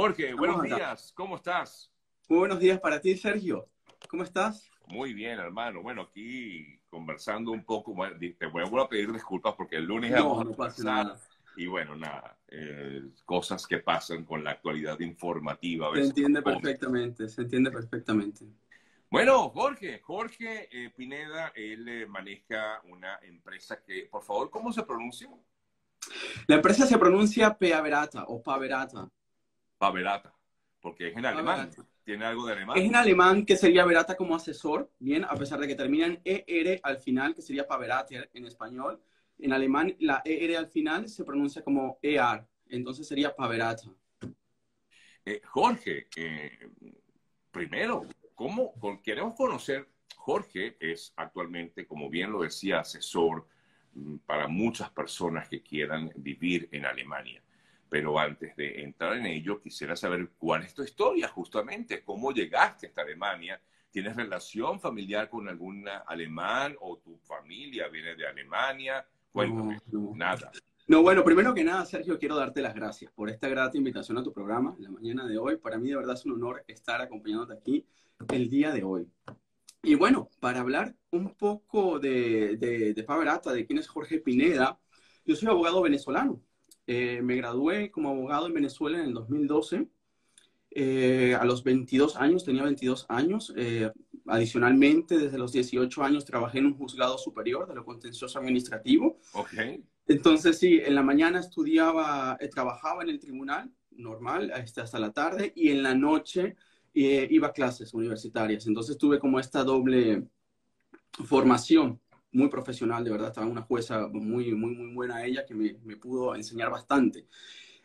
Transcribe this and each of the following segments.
Jorge, buenos días, ¿cómo estás? Muy buenos días para ti, Sergio. ¿Cómo estás? Muy bien, hermano. Bueno, aquí conversando un poco, te voy a pedir disculpas porque el lunes no, vamos a pasar nada. Y bueno, nada, eh, cosas que pasan con la actualidad informativa. se entiende perfectamente, se entiende perfectamente. Bueno, Jorge, Jorge eh, Pineda, él eh, maneja una empresa que, por favor, ¿cómo se pronuncia? La empresa se pronuncia Peaverata o Paverata. Paverata, porque es en alemán. ¿Tiene algo de alemán? Es en alemán que sería Verata como asesor, bien, a pesar de que termina en ER al final, que sería Paverater en español. En alemán, la ER al final se pronuncia como ER, entonces sería Paverata. Eh, Jorge, primero, ¿Cómo? Queremos conocer, Jorge es actualmente, como bien lo decía, asesor mm, para muchas personas que quieran vivir en Alemania. Pero antes de entrar en ello, quisiera saber cuál es tu historia, justamente, cómo llegaste hasta Alemania. ¿Tienes relación familiar con algún alemán o tu familia viene de Alemania? Cuéntame, nada. No, bueno, primero que nada, Sergio, quiero darte las gracias por esta grata invitación a tu programa en la mañana de hoy. Para mí, de verdad, es un honor estar acompañándote aquí el día de hoy. Y bueno, para hablar un poco de, de, de Paverata, de quién es Jorge Pineda, yo soy abogado venezolano. Eh, me gradué como abogado en Venezuela en el 2012. Eh, a los 22 años, tenía 22 años. Eh, adicionalmente, desde los 18 años trabajé en un juzgado superior de lo contencioso administrativo. Okay. Entonces, sí, en la mañana estudiaba, trabajaba en el tribunal normal hasta, hasta la tarde y en la noche eh, iba a clases universitarias. Entonces tuve como esta doble formación muy profesional, de verdad, estaba una jueza muy, muy, muy buena ella que me, me pudo enseñar bastante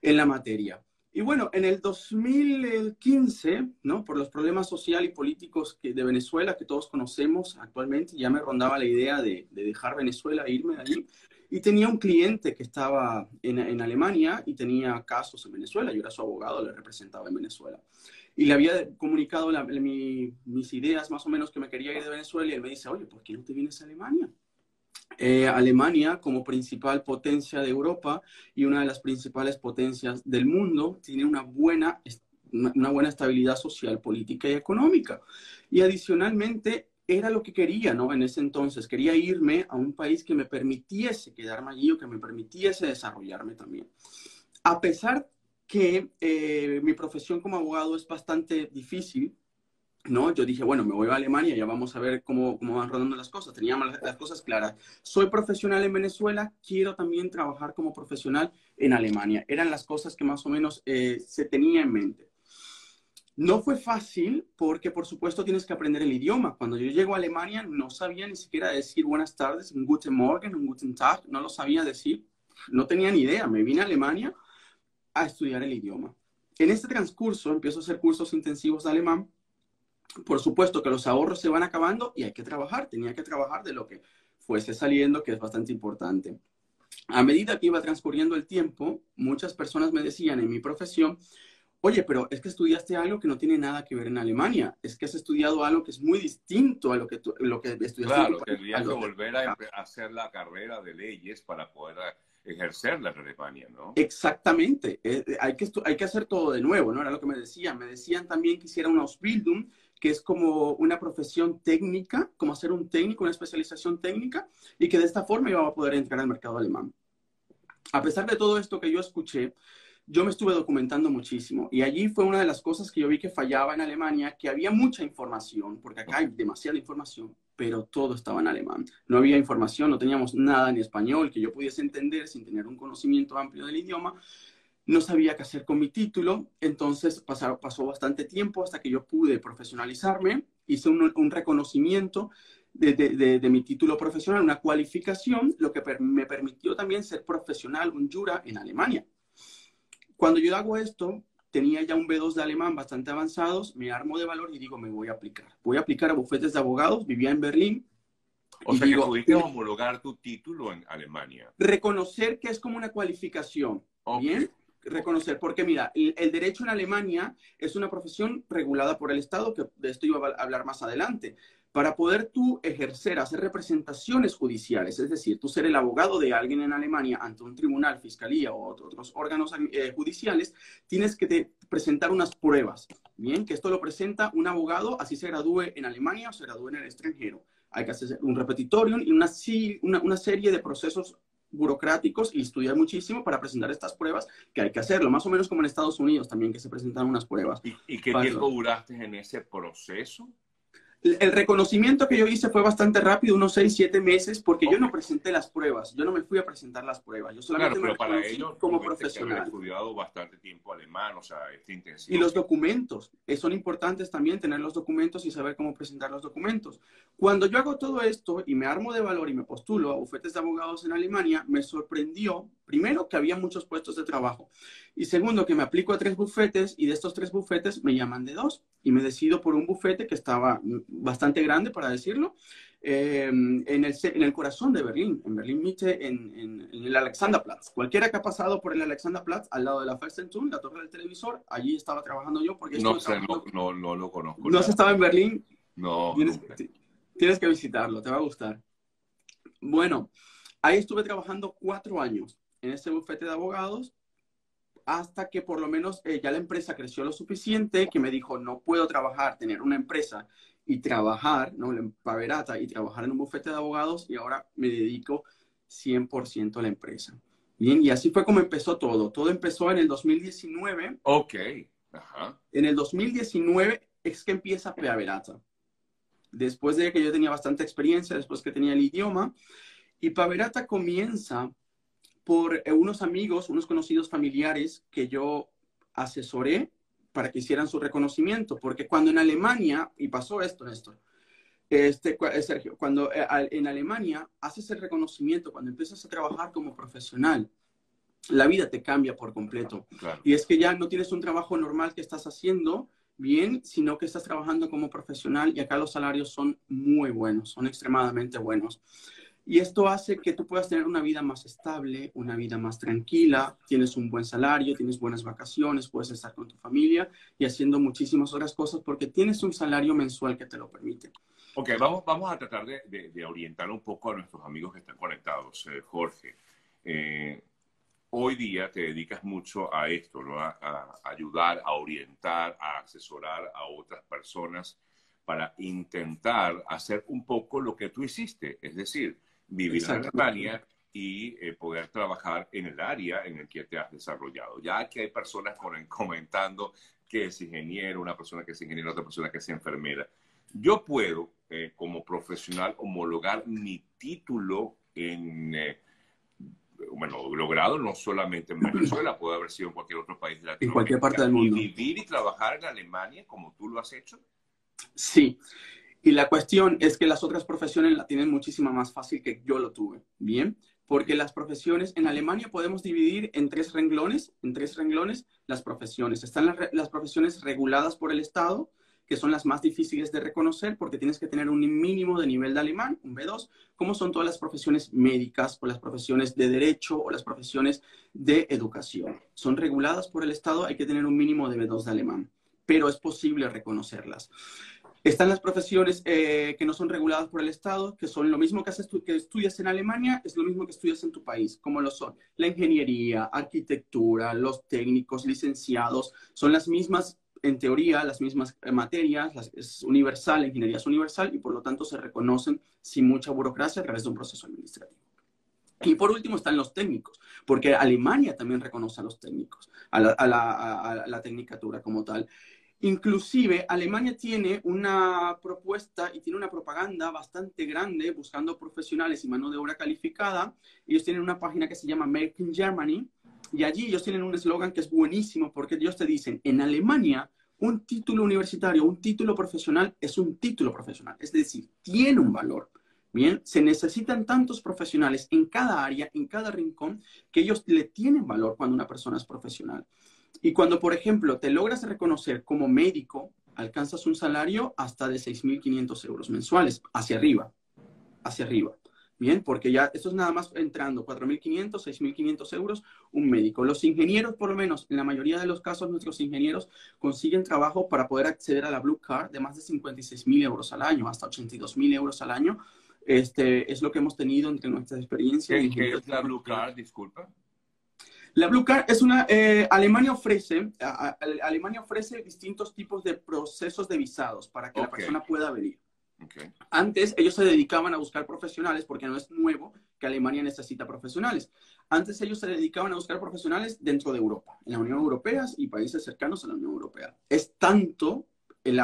en la materia. Y bueno, en el 2015, ¿no? por los problemas sociales y políticos que, de Venezuela que todos conocemos actualmente, ya me rondaba la idea de, de dejar Venezuela e irme de allí. Y tenía un cliente que estaba en, en, Alemania y tenía casos en Venezuela. Yo era su abogado, le representaba en Venezuela y le había comunicado mis ideas más o menos que me quería ir de Venezuela y él me dice, oye, ¿por qué no te vienes a Alemania? Eh, Alemania, como principal potencia de Europa y una de las principales potencias del mundo, tiene una buena, una buena estabilidad social, política y económica. Y adicionalmente, era lo que quería, ¿no? En ese entonces, quería irme a un país que me permitiese quedarme allí o que me permitiese desarrollarme también. A pesar que eh, mi profesión como abogado es bastante difícil, ¿no? Yo dije, bueno, me voy a Alemania, ya vamos a ver cómo, cómo van rodando las cosas. Teníamos las, cosas claras. Soy profesional en Venezuela, quiero también trabajar como profesional en Alemania. Eran las cosas que más o menos eh, se tenía en mente. No fue fácil porque, por supuesto, tienes que aprender el idioma. Cuando yo llego a Alemania, no sabía ni siquiera decir buenas tardes, un guten Morgen, un guten Tag, no lo sabía decir. No tenía ni idea. Me vine a Alemania a estudiar el idioma. En este transcurso empiezo a hacer cursos intensivos de alemán. Por supuesto que los ahorros se van acabando y hay que trabajar. Tenía que trabajar de lo que fuese saliendo, que es bastante importante. A medida que iba transcurriendo el tiempo, muchas personas me decían en mi profesión, oye, pero es que estudiaste algo que no tiene nada que ver en Alemania, es que has estudiado algo que es muy distinto a lo que, lo que estudiaste. Claro, tendrías que volver a hacer la carrera de leyes para poder ejercer la Alemania, ¿no? Exactamente, eh, eh, hay, que hay que hacer todo de nuevo, ¿no? Era lo que me decían. Me decían también que hiciera una Ausbildung, que es como una profesión técnica, como hacer un técnico, una especialización técnica, y que de esta forma iba a poder entrar al mercado alemán. A pesar de todo esto que yo escuché, yo me estuve documentando muchísimo y allí fue una de las cosas que yo vi que fallaba en Alemania, que había mucha información, porque acá hay demasiada información, pero todo estaba en alemán. No había información, no teníamos nada en español que yo pudiese entender sin tener un conocimiento amplio del idioma. No sabía qué hacer con mi título, entonces pasó, pasó bastante tiempo hasta que yo pude profesionalizarme, hice un, un reconocimiento de, de, de, mi título profesional, una cualificación, lo que me permitió también ser profesional, un jura en Alemania. Cuando yo hago esto, tenía ya un B2 de alemán bastante avanzados, me armo de valor y digo, me voy a aplicar. Voy a aplicar a bufetes de abogados, vivía en Berlín. O sea, digo, que pudiste homologar tu título en Alemania. Reconocer que es como una cualificación, ¿bien? Reconocer, porque mira, el, el, derecho en Alemania es una profesión regulada por el Estado, que de esto iba a hablar más adelante para poder tú ejercer, hacer representaciones judiciales, es decir, tú ser el abogado de alguien en Alemania ante un tribunal, fiscalía o otros órganos eh, judiciales, tienes que, te, presentar unas pruebas, ¿bien? Que esto lo presenta un abogado, así se gradúe en Alemania o se gradúe en el extranjero. Hay que hacer un repetitorium y una, una, una serie de procesos burocráticos y estudiar muchísimo para presentar estas pruebas, que hay que hacerlo, más o menos como en Estados Unidos también, que se presentan unas pruebas. ¿Y, y qué tiempo duraste en ese proceso? El reconocimiento que yo hice fue bastante rápido, unos 6, 7 meses, porque yo no presenté las pruebas. Yo no me fui a presentar las pruebas. Yo solamente claro, pero me para ello, como profesional. Estudiado bastante tiempo alemán, o sea, este intensivo. Y los documentos. Eh, son importantes también tener los documentos y saber cómo presentar los documentos. Cuando yo hago todo esto y me armo de valor y me postulo a bufetes de abogados en Alemania, me sorprendió, primero, que había muchos puestos de trabajo. Y segundo, que me aplico a tres bufetes y de estos tres bufetes me llaman de dos. Y me decido por un bufete que estaba bastante grande, para decirlo, eh, en, el, en, el, corazón de Berlín, en Berlín Mitte, en, en, el Alexanderplatz. Cualquiera que ha pasado por el Alexanderplatz, al lado de la Fürstentum, la torre del televisor, allí estaba trabajando yo. porque No sé, no, no, no, lo conozco. ¿No has estado en Berlín? No. Tienes, tienes que visitarlo, te va a gustar. Bueno, ahí estuve trabajando cuatro años en ese bufete de abogados hasta que por lo menos eh, ya la empresa creció lo suficiente que me dijo, no puedo trabajar, tener una empresa y trabajar, ¿no? Paverata y trabajar en un bufete de abogados y ahora me dedico 100% a la empresa. Bien, y así fue como empezó todo. Todo empezó en el 2019. Ok. Ajá. En el 2019 es que empieza Paverata. Después de que yo tenía bastante experiencia, después que tenía el idioma, y Paverata comienza por eh, unos amigos, unos conocidos familiares que yo asesoré para que hicieran su reconocimiento, porque cuando en Alemania, y pasó esto, Néstor, este, eh, Sergio, cuando eh, en Alemania haces el reconocimiento, cuando empiezas a trabajar como profesional, la vida te cambia por completo. Claro. Y es que ya no tienes un trabajo normal que estás haciendo bien, sino que estás trabajando como profesional y acá los salarios son muy buenos, son extremadamente buenos. Y esto hace que tú puedas tener una vida más estable, una vida más tranquila, tienes un buen salario, tienes buenas vacaciones, puedes estar con tu familia y haciendo muchísimas otras cosas porque tienes un salario mensual que te lo permite. Ok, vamos, vamos a tratar de, de, de orientar un poco a nuestros amigos que están conectados. Eh, Jorge, eh, hoy día te dedicas mucho a esto, ¿no? A, a ayudar, a orientar, a asesorar a otras personas para intentar hacer un poco lo que tú hiciste, es decir, vivir en Alemania y eh, poder trabajar en el área en el que te has desarrollado. Ya que hay personas con, comentando que es ingeniero, una persona que es ingeniero, otra persona que es enfermera. Yo puedo, eh, como profesional, homologar mi título en, eh, bueno, logrado no solamente en Venezuela, puede haber sido en cualquier otro país de Latinoamérica. En cualquier parte del mundo. Y vivir y trabajar en Alemania como tú lo has hecho. Sí. Y la cuestión es que las otras profesiones la tienen muchísimo más fácil que yo lo tuve, ¿bien? Porque las profesiones, en Alemania podemos dividir en tres renglones, en tres renglones las profesiones. Están las, las profesiones reguladas por el Estado, que son las más difíciles de reconocer porque tienes que tener un mínimo de nivel de alemán, un B2, como son todas las profesiones médicas o las profesiones de derecho o las profesiones de educación. Son reguladas por el Estado, hay que tener un mínimo de B2 de alemán, pero es posible reconocerlas. Están las profesiones eh, que no son reguladas por el Estado, que son lo mismo que, haces que estudias en Alemania, es lo mismo que estudias en tu país, como lo son la ingeniería, arquitectura, los técnicos, licenciados, son las mismas, en teoría, las mismas eh, materias, es universal, la ingeniería es universal y por lo tanto se reconocen sin mucha burocracia a través de un proceso administrativo. Y por último están los técnicos, porque Alemania también reconoce a los técnicos, a la, a la, a la tecnicatura como tal. Inclusive, Alemania tiene una propuesta y tiene una propaganda bastante grande buscando profesionales y mano de obra calificada. Ellos tienen una página que se llama Make in Germany y allí ellos tienen un eslogan que es buenísimo porque ellos te dicen, en Alemania, un título universitario, un título profesional es un título profesional, es decir, tiene un valor. Bien, se necesitan tantos profesionales en cada área, en cada rincón, que ellos le tienen valor cuando una persona es profesional. Y cuando, por ejemplo, te logras reconocer como médico, alcanzas un salario hasta de 6.500 euros mensuales, hacia arriba, hacia arriba. Bien, porque ya esto es nada más entrando 4.500, 6.500 euros un médico. Los ingenieros, por lo menos, en la mayoría de los casos, nuestros ingenieros consiguen trabajo para poder acceder a la Blue Card de más de 56.000 euros al año, hasta 82.000 euros al año. Este es lo que hemos tenido entre nuestras experiencias. ¿Qué, ¿qué es la Blue Card? Disculpa. La Blue Card es una, eh, Alemania ofrece, Alemania ofrece distintos tipos de procesos de visados para que la persona pueda venir. Antes ellos se dedicaban a buscar profesionales porque no es nuevo que Alemania necesita profesionales. Antes ellos se dedicaban a buscar profesionales dentro de Europa, en la Unión Europea y países cercanos a la Unión Europea. Es tanto el,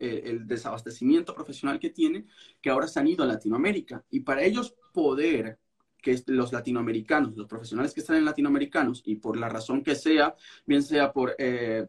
el desabastecimiento profesional que tiene que ahora se han ido a Latinoamérica y para ellos poder que los latinoamericanos, los profesionales que están en latinoamericanos y por la razón que sea, bien sea por eh,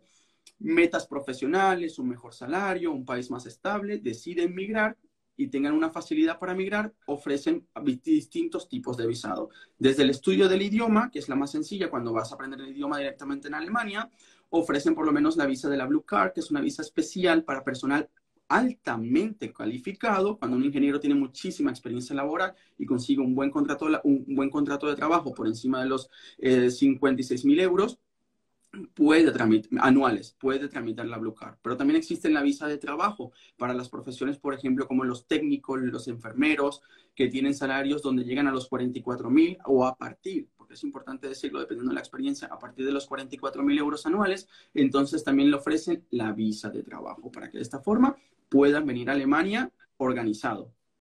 metas profesionales, un mejor salario, un país más estable, deciden migrar y tengan una facilidad para migrar, ofrecen distintos tipos de visado. Desde el estudio del idioma, que es la más sencilla cuando vas a aprender el idioma directamente en Alemania, ofrecen por lo menos la visa de la Blue Card, que es una visa especial para personal altamente calificado, cuando un ingeniero tiene muchísima experiencia laboral y consigue un buen contrato, un buen contrato de trabajo por encima de los 56 eh, mil euros, puede tramitar, anuales, puede tramitar la Blue. Pero también existe la visa de trabajo para las profesiones, por ejemplo, como los técnicos, los enfermeros, que tienen salarios donde llegan a los 44 mil o a partir, es importante decirlo, dependiendo de la experiencia, a partir de los 44 mil euros anuales, entonces también le ofrecen la visa de trabajo para que de esta forma puedan venir a Alemania organizado,